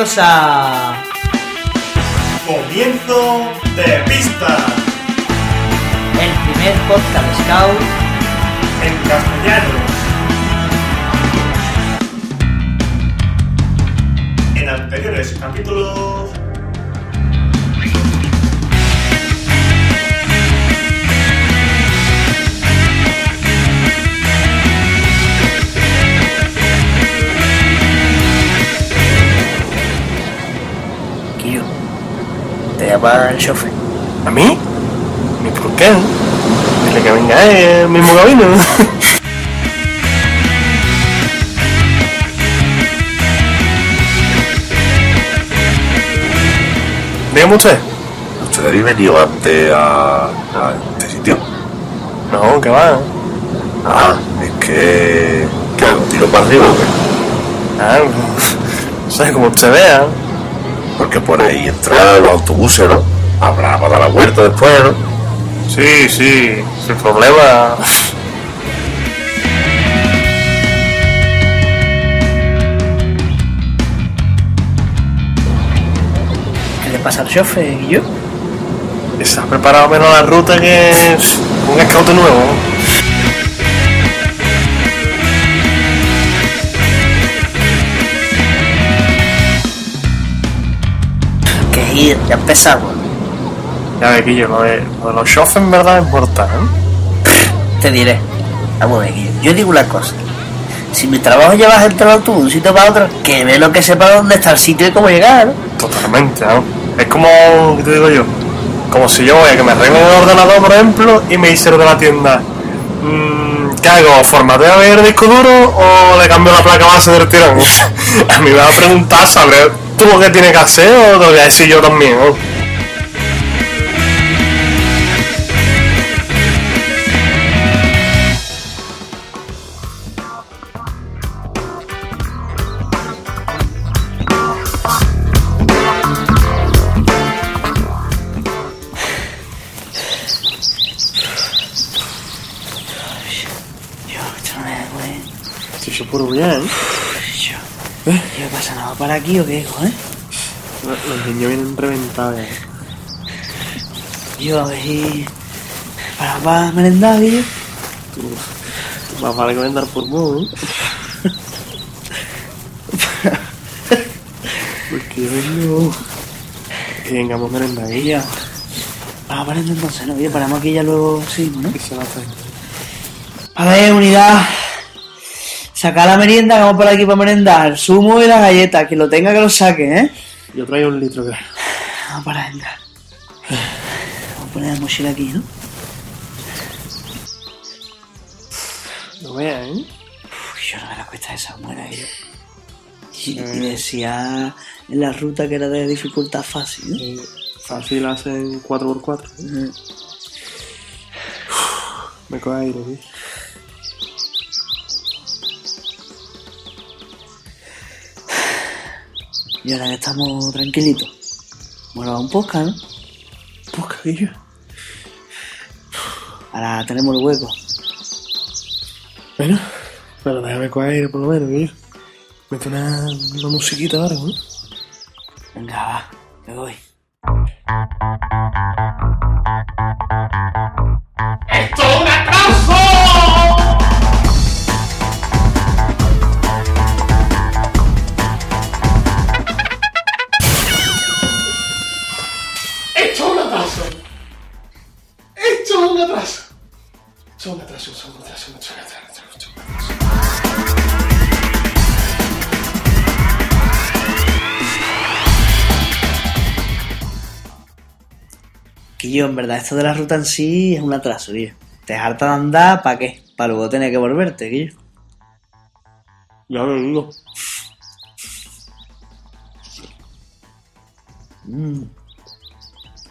Bienvenidos a... Comienzo de pista El primer podcast Scout en castellano. En anteriores capítulos. Te llama el chofer. ¿A mí? ¿Y por qué? Dile que venga el mismo camino. Dígame usted. ¿Usted habéis venido antes a, a este sitio? No, que va. Ah, es que... que hago tiro para arriba, ¿o qué? Ah, no sé, como usted vea. Porque por ahí entran los autobuses, ¿no? Habrá para dar la vuelta después, ¿no? Sí, sí, sin problema. ¿Qué le pasa al chofer, Guillo? Y se ha preparado menos la ruta que un scout nuevo. Ya empezamos. Ya ve, Guillo, lo de, lo de los chofes en verdad importa, ¿eh? Te diré. Vamos a ver, Guillo. Yo digo una cosa. Si mi trabajo lleva gente al autobús de un sitio para otro, que ve lo que sepa dónde está el sitio y cómo llegar. ¿no? Totalmente, ¿no? Es como, ¿qué te digo yo? Como si yo voy a que me arreglen el ordenador, por ejemplo, y me dice lo de la tienda, mm, ¿qué hago? ¿Formateo bien el disco duro o le cambio la placa base del tirón? a mí me va a preguntar, ¿sabes tú lo que tienes que hacer o lo voy a decir yo también? ¿no? Yo, yo puro bien. Yo. ¿Qué pasa? ¿No va para aquí o qué, hijo, eh? Los, niños vienen reventados. ¿eh? Yo, a ver si... ¿Para, para merendar, Guillo? Más vale que por modo, ¿eh? Porque yo vengo... Que vengamos merendadillas. Guillo. Vamos a merendar entonces, ¿no? Guillo, paramos aquí ya luego sí, ¿no? Y se la traen. A ver, unidad. Saca la merienda, que vamos por aquí para merendar. El zumo y la galleta. Que lo tenga, que lo saque, ¿eh? Yo traigo un litro, creo. Vamos para adentro. Vamos a poner la mochila aquí, ¿no? No veas, ¿eh? Uf, yo no me la cuesta esa muera, Guillo. Y, y decía en la ruta que era de dificultad fácil, ¿no? Eh, Fácil hacen 4x4. Mm. Me coge aire, tío. Y ahora estamos tranquilitos. Bueno, un podcast, ¿no? Poscadillo. Ahora tenemos el hueco. Bueno, pero déjame coger aire por lo menos, tío. Mete una, una musiquita ahora, ¿no? Venga, va, me voy. En verdad, esto de la ruta en sí es un atraso, tío. Te harta de andar, ¿para qué? Para luego tener que volverte, tío. Ya lo digo. Mm,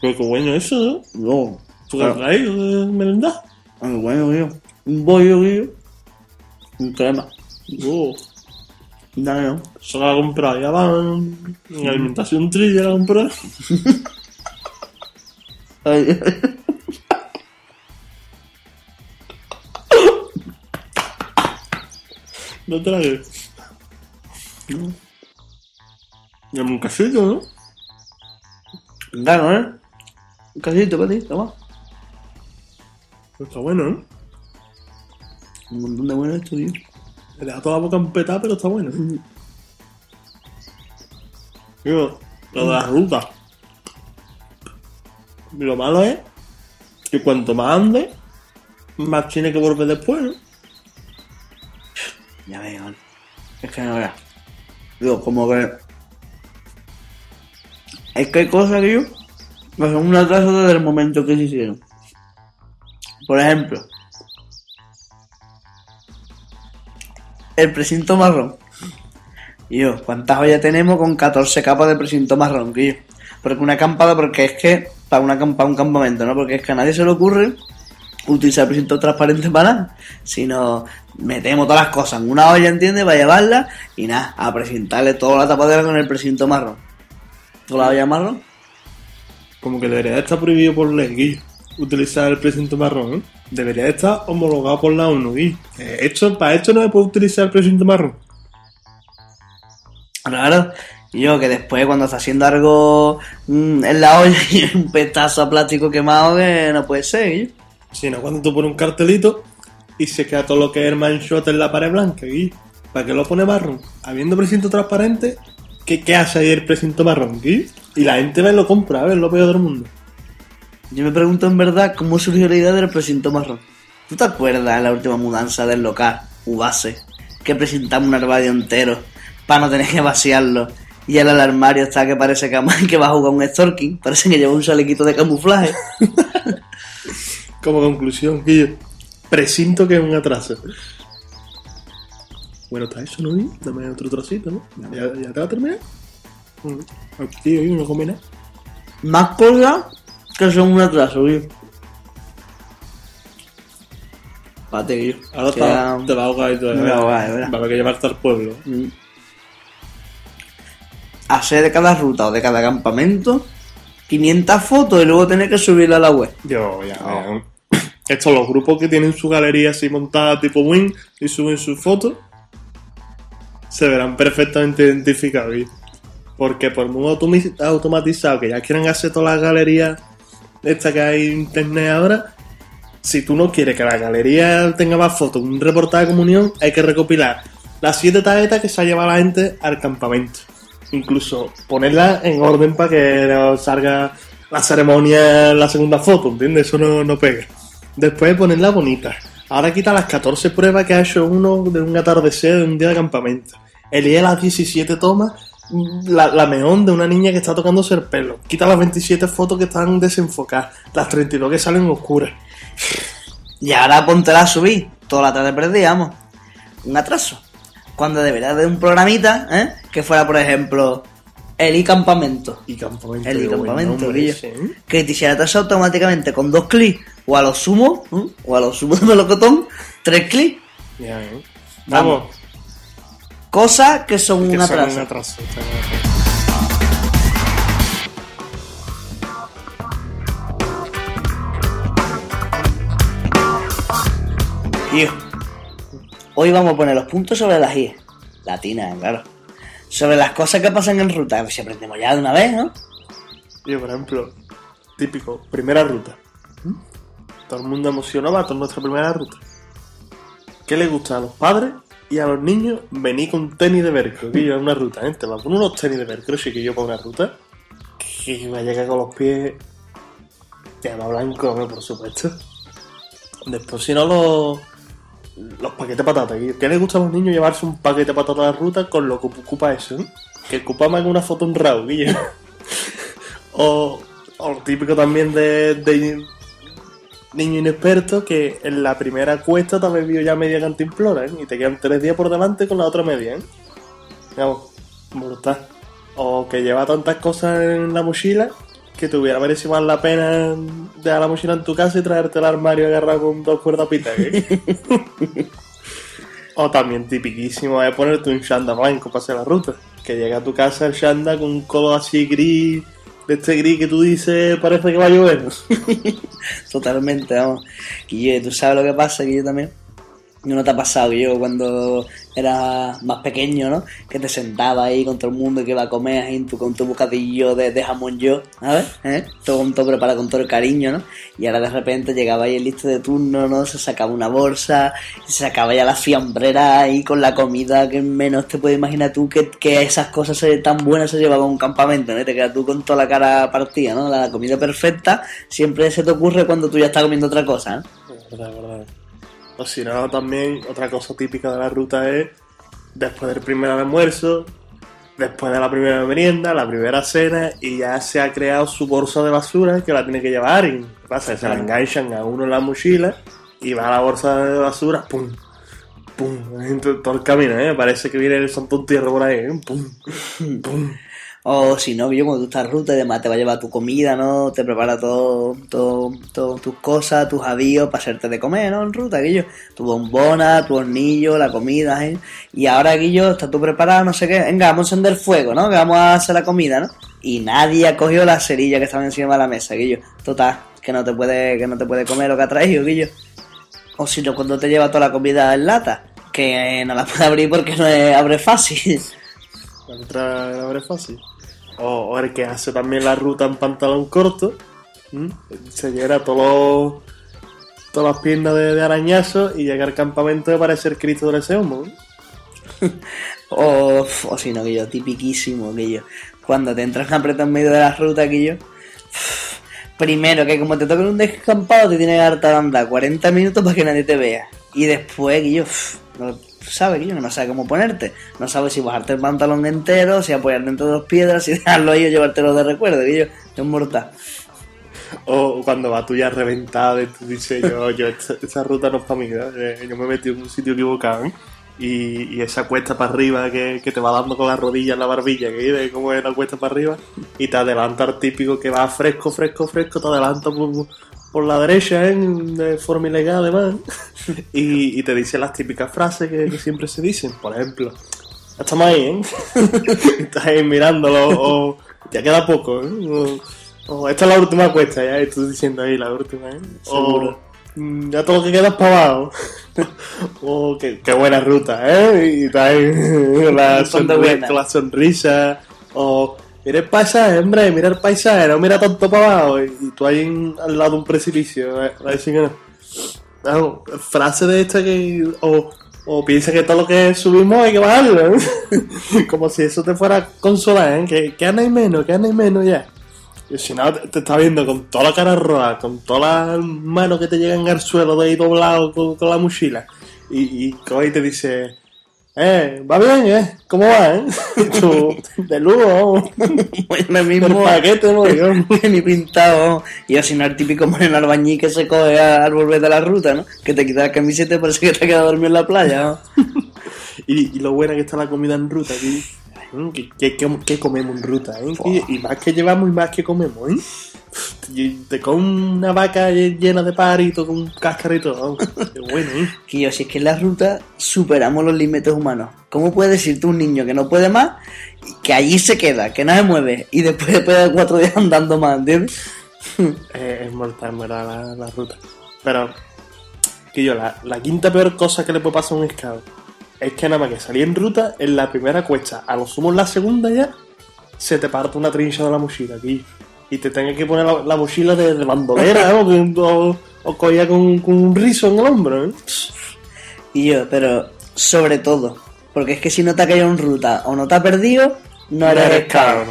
Pero qué bueno eso, ¿no? no. ¿Tú has traído de merendar? Ah, bueno, tío. Un bollo, tío. Un crema. Oh, Dale, ¿no? se la comprado, ya va en, en alimentación tri, ya la ha comprado. Ay, No crees. Y un casito, ¿no? Claro, ¿eh? Un casito para ti, toma. Está bueno, ¿no? Un montón de buenos estudios. Le da toda la boca empetada, pero está bueno. Digo, lo de la ruta. Lo malo es que cuanto más ande, más tiene que volver después. Ya veo. Es que no veas. Digo, como que. Es que hay cosas que yo. Son un atraso desde el momento que se hicieron. Por ejemplo. El precinto marrón. Yo, ¿cuántas ollas tenemos con 14 capas de precinto marrón, tío? Porque una acampada, porque es que. Para, una, para un campamento, ¿no? Porque es que a nadie se le ocurre utilizar el precinto transparente para nada, sino metemos todas las cosas en una olla, ¿entiendes? Para llevarla y nada, a presentarle toda la tapadera con el precinto marrón. ¿Con la olla marrón? Como que debería de estar prohibido por ley, Guillo, utilizar el precinto marrón, ¿eh? Debería de estar homologado por la ONU, Guillo. Eh, esto, para esto no se puede utilizar el precinto marrón. Claro. Y yo que después cuando está haciendo algo mm, en la olla y un petazo a plástico quemado que no puede ser, Guillo. Si no, cuando tú pones un cartelito y se queda todo lo que es el manshot en la pared blanca, Guillo. ¿Para qué lo pone marrón? Habiendo precinto transparente, ¿qué, qué hace ahí el precinto marrón, Guillo? Y la gente ve y lo compra, ¿ves? Lo peor del mundo. Yo me pregunto en verdad cómo surgió la idea del precinto marrón. ¿Tú te acuerdas de la última mudanza del local, Ubase? Que presentamos un armario entero para no tener que vaciarlo. Y el armario está que parece que, que va a jugar un stalking. Parece que lleva un chalequito de camuflaje. Como conclusión, Guillo, presinto que es un atraso. Bueno, está eso, ¿no? Guillo? Dame otro trocito, ¿no? ¿Ya, ya te va a terminar? Mm. Tío, Guillo, no come nada. Más cosas que son un atraso, tío. Pate, tío. Ahora te, te va a ahogar y todo. Me va a ahogar, ¿verdad? Va a haber que llevarte al pueblo. Mm. Hacer de cada ruta o de cada campamento 500 fotos y luego tener que subirla a la web. Yo, ya, ya. Estos los grupos que tienen su galería así montada tipo Win y suben sus fotos se verán perfectamente identificados. Porque por muy automatizado que ya quieran hacer todas las galerías esta que hay en internet ahora, si tú no quieres que la galería tenga más fotos, un reportaje de comunión, hay que recopilar las siete tarjetas que se ha llevado la gente al campamento. Incluso ponerlas en orden para que salga la ceremonia en la segunda foto, ¿entiendes? Eso no, no pega. Después ponerla bonita. Ahora quita las 14 pruebas que ha hecho uno de un atardecer de un día de campamento. Elige las 17 tomas, la, la meón de una niña que está tocándose el pelo. Quita las 27 fotos que están desenfocadas, las 32 que salen oscuras. Y ahora póntela a subir. Toda la tarde perdíamos. Un atraso. Cuando debería de un programita, ¿eh? Que fuera, por ejemplo, el i-campamento. Y campamento. El i-campamento, ese, ¿eh? Que te hiciera atraso automáticamente con dos clics. O a lo sumo, ¿eh? o a lo sumo de melocotón, tres clics. Ya, ¿eh? Vamos. Vamos. Cosas que son que un son hoy vamos a poner los puntos sobre las IE. Latinas, claro. Sobre las cosas que pasan en ruta. Ver si aprendemos ya de una vez, ¿no? Yo, por ejemplo, típico, primera ruta. Todo el mundo emocionado va a nuestra primera ruta. ¿Qué le gusta a los padres y a los niños venir con tenis de velcro? Que yo en una ruta, ¿eh? Te poner unos tenis de velcro, sí que yo para una ruta. Que va a llegar con los pies. Ya va blanco, por supuesto. Después, si no, los. Los paquetes de patatas. ¿Qué les gusta a los niños llevarse un paquete de patatas a la ruta con lo que ocupa eso? ¿eh? Que ocupa más que una foto en RAW, Guillo. O, o típico también de, niño inexperto que en la primera cuesta te has bebido ya media cantimplora, ¿eh? Y te quedan tres días por delante con la otra media, ¿eh? Vamos, brutal. O que lleva tantas cosas en la mochila que te hubiera merecido más la pena dejar la mochila en tu casa y traerte el armario agarrado con dos cuerdas pitas, ¿eh? o también tipiquísimo es ponerte un shanda blanco para hacer la ruta. Que llega a tu casa el shanda con un color así gris, de este gris que tú dices parece que va a llover. Totalmente, vamos. Y yo, tú sabes lo que pasa, que yo también. ¿No te ha pasado yo cuando era más pequeño, ¿no? Que te sentaba ahí con todo el mundo y que iba a comer ahí tu- con tu bocadillo de, jamón yo, ¿sabes? ¿Eh? Todo, todo preparado con todo el cariño, ¿no? Y ahora de repente llegaba ahí el listo de turno, ¿no? Se sacaba una bolsa, se sacaba ya la fiambrera ahí con la comida que menos te puedes imaginar tú que, que esas cosas tan buenas se llevaba a un campamento, ¿no? Te quedas tú con toda la cara partida, ¿no? La comida perfecta siempre se te ocurre cuando tú ya estás comiendo otra cosa, ¿no? Es verdad, verdad. O si no, también otra cosa típica de la ruta es después del primer almuerzo, después de la primera merienda, la primera cena y ya se ha creado su bolsa de basura que la tiene que llevar y ¿qué pasa? Se la enganchan a uno en la mochila y va a la bolsa de basura, pum, pum, todo el camino, ¿eh? Parece que viene el Santo Entierro por ahí, ¿eh? pum, pum. O si no, yo cuando tú estás ruta y demás te va a llevar tu comida, ¿no? Te prepara todo, todo, todo tus cosas, tus avíos para hacerte de comer, ¿no? En ruta, Guillo. Tu bombona, tu hornillo, la comida, ¿eh? Y ahora, Guillo, estás tú preparado, no sé qué. Venga, vamos a encender fuego, ¿no? Que vamos a hacer la comida, ¿no? Y nadie ha cogido la cerilla que estaba encima de la mesa, Guillo. Total, que no te puede, que no te puede comer lo que ha traído, Guillo. O si no, cuando te lleva toda la comida en lata, que no la puede abrir porque no es, abre fácil. La abre fácil. O, o el que hace también la ruta en pantalón corto. Se llega todos todas las piernas de, de arañazo y llega al campamento y parece el Cristo del. ¿eh? O, o si no, que tipiquísimo, que. Cuando te entras en aprieto en medio de la ruta, que. Primero, que como te toca un descampado, te tienes que hartar andar 40 minutos para que nadie te vea. Y después, que yo, sabes, que yo no sabes cómo ponerte. No sabes si bajarte el pantalón entero, si apoyarte entre dos piedras, si dejarlo ahí o llevártelo de recuerdo, que yo, es mortal. O cuando vas tú ya reventado y tú dices, yo, yo esta, ruta no es para mí, ¿no? Eh, yo me he metido en un sitio equivocado. ¿eh? Y, esa cuesta para arriba que, que te va dando con la rodilla en la barbilla, que dice cómo es la cuesta para arriba, y te adelanta el típico que va fresco, fresco, fresco, te adelanta por la derecha, ¿eh? de forma ilegal además, y, y te dice las típicas frases que, que siempre se dicen, por ejemplo, "Ya estamos ahí, ¿eh? Estás ahí mirándolo, o ya queda poco, ¿eh? O, o, esta es la última cuesta, ya estoy diciendo ahí la última, ¿eh? Seguro. O, "Mm, ya todo lo que queda es para abajo. oh, qué, qué buena ruta, ¿eh? Y está ahí la, Bastante sonri- buena. con la sonrisa. O mira el paisaje, hombre, mira el paisaje, no mira tanto para abajo. Y, tú ahí en- al lado de un precipicio, ¿eh? a decir que no. Frase de esta que. O, o piensa que todo lo que subimos hay que bajarlo, ¿eh? Como si eso te fuera a consolar, ¿eh? Que, que anda y menos, que anda y menos ya. Y si no, te, te está viendo con toda la cara roja, con todas las manos que te llegan al suelo de ahí doblado con, la mochila. Y, y y te dice, eh, va bien, eh, ¿cómo va, eh? Tú, de lujo, Bueno, el mismo. paquete, ¿no? Yo, que ni pintado. Y así no el típico moreno albañil que se coge al volver de la ruta, ¿no? Que te quita la camiseta y parece que te ha quedado dormido en la playa, ¿no? Y, y lo buena que está la comida en ruta, que, mm, que comemos en ruta, ¿eh? Y, y más que llevamos y más que comemos, ¿eh? Y te comes una vaca llena de parito con un cascarito, vamos, qué bueno, ¿eh? Que yo, si es que en la ruta superamos los límites humanos. ¿Cómo puede decirte un niño que no puede más, y que allí se queda, que no se mueve, y después, después de cuatro días andando más, ¿entiendes? Eh, es mortal, en verdad, la, la ruta. Pero, que yo, la, la quinta peor cosa que le puede pasar a un scout es que nada más que salir en ruta, en la primera cuesta, a lo sumo en la segunda ya, se te parte una trincha de la mochila aquí. Y te tengas que poner la, la mochila de, de bandolera, ¿no? Que- o, o colla con, con un rizo en el hombro, ¿eh? Y yo, pero sobre todo, porque es que si no te ha caído en ruta o no te ha perdido, no eres no eres scout.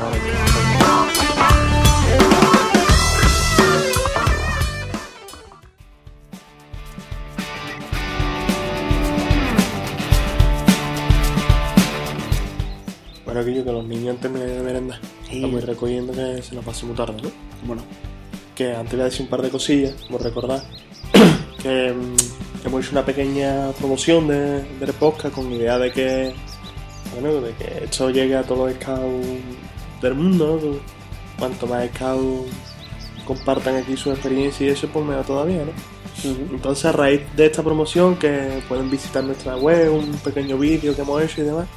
Bueno, que yo que los niños terminen de merendar. Sí. Estamos recogiendo que se nos pasó muy tarde, ¿no? Bueno, Que antes voy a decir un par de cosillas, por recordar. que mm, hemos hecho una pequeña promoción de, del podcast con idea de que, bueno, de que esto llegue a todos los scouts del mundo. ¿no? Cuanto más scouts compartan aquí su experiencia y eso, pues mejor todavía, ¿no? Entonces, a raíz de esta promoción, que pueden visitar nuestra web, un pequeño vídeo que hemos hecho y demás,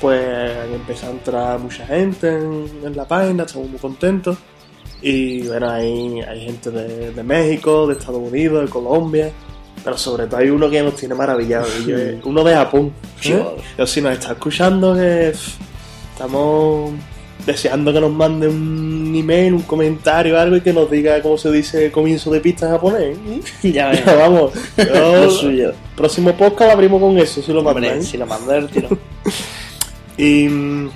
pues han empezado a entrar mucha gente en, en la página, estamos muy contentos. Y bueno, hay, hay gente de, de México, de Estados Unidos, de Colombia, Pero sobre todo hay uno que nos tiene maravillado, y yo, eh, uno de Japón. ¿eh? Yo si nos está escuchando, que estamos deseando que nos mande un email, un comentario, algo y que nos diga cómo se dice comienzo de pista en japonés. ¿eh? Ya ves. Vamos, Lo yo- suyo. próximo podcast lo abrimos con eso, si lo mandan. si lo mando el tiro. Y mm,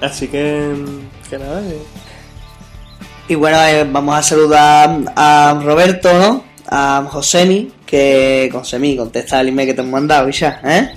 así que, mm, que nada, que- Y bueno, eh, vamos a saludar a Roberto, ¿no? A Josemi, que con Semi contesta el email que te hemos mandado y ya, ¿eh?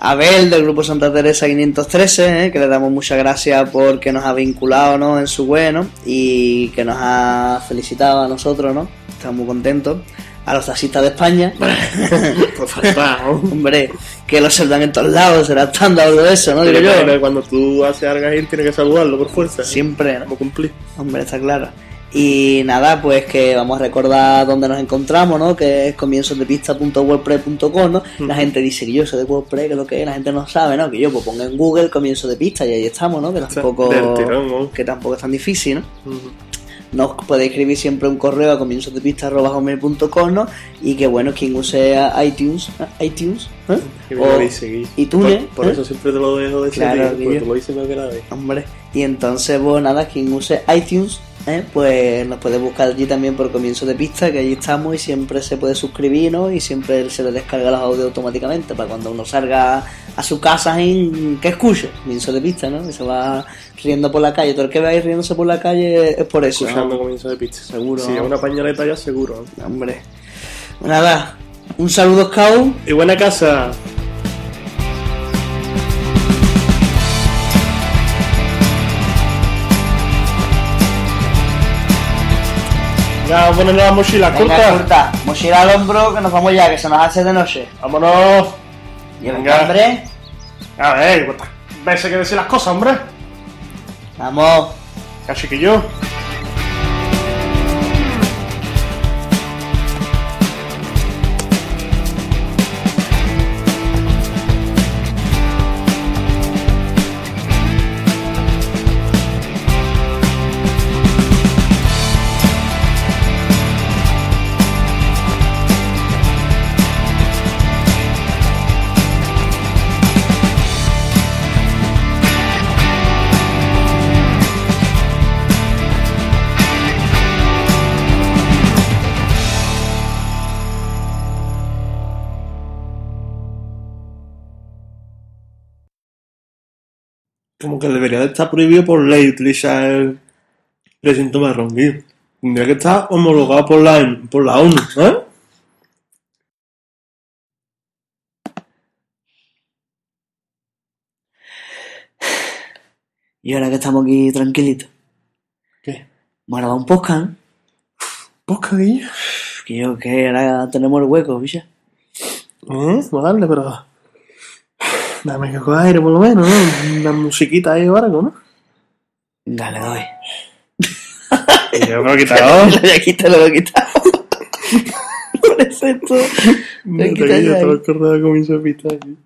Abel del grupo Santa Teresa 513, ¿eh? que le damos muchas gracias porque nos ha vinculado ¿no? en su web ¿no? y que nos ha felicitado a nosotros, ¿no? Estamos muy contentos. A los taxistas de España, Pues falta, hombre, que lo saludan en todos lados, será estándar de eso, ¿no? Digo yo. Cuando tú haces algo ahí tienes que saludarlo por fuerza. Siempre, ¿no? Como cumplir. Hombre, está claro. Y nada, pues que vamos a recordar dónde nos encontramos, ¿no? Que es comienzodepista.wordpress.com, ¿no? La gente dice que yo soy de WordPress, que es lo que es, la gente no sabe, ¿no? Que yo pues pongo en Google comienzo de pista y ahí estamos, ¿no? Que tampoco, del tirón, ¿no? que tampoco es tan difícil, ¿no? Nos podéis escribir siempre un correo a comienzodepista.com, ¿no? Y que bueno, quien use iTunes, ¿eh? iTunes, ¿eh? O iTunes, Por, por ¿eh? eso siempre te lo dejo de Claro, que porque te lo hice primera vez. Hombre, y entonces, pues nada, quien use iTunes, ¿eh? pues nos puede buscar allí también por comienzo de pista, que allí estamos y siempre se puede suscribir, ¿no? Y siempre se le descarga los audios automáticamente para cuando uno salga a su casa en que escuche, comienzo de pista, ¿no? Y se va riendo por la calle. Todo el que ir riéndose por la calle es por eso, Escuchando ¿no? comienzo de pista. Seguro, Si es una pañoleta ya seguro. Hombre. Nada, un saludo, Scout. Y buena casa. Ya, ponerle la mochila Venga, corta. corta, mochila al hombro, que nos vamos ya, que se nos hace de noche. Vámonos. Y el Venga. hambre, A ver, cuántas veces que decir las cosas, hombre. vamos. Cachiquillo. Como debería de estar prohibido por ley utilizar el recinto marrón. Tendría que estar homologado por la, por la ONU, ¿eh? Y ahora que estamos aquí tranquilitos, ¿Qué? bueno, va un podcast, ¿no? Posca, Guillo. Que yo, que ahora tenemos el hueco, ¿viste? ¿Eh? Vamos a darle, pero... Dame que coja aire por lo menos, ¿no? Una musiquita ahí o algo, ¿no? Dale, doy. Yo me lo he quitado. Lo voy a quitar, lo voy a quitar. Por eso esto. Lo he quitado yo te lo he aquí.